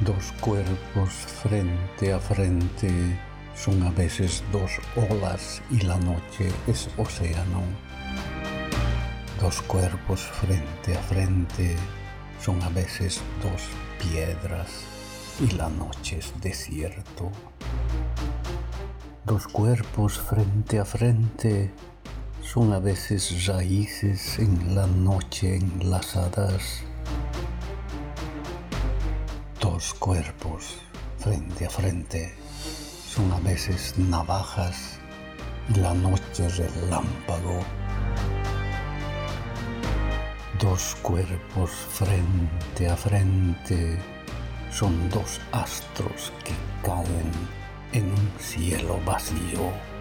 Dos cuerpos frente a frente son a veces dos olas y la noche es océano. Dos cuerpos frente a frente son a veces dos piedras y la noche es desierto. Dos cuerpos frente a frente son a veces raíces en la noche enlazadas Dos cuerpos frente a frente son a veces navajas y la noche relámpago. Dos cuerpos frente a frente son dos astros que caen en un cielo vacío.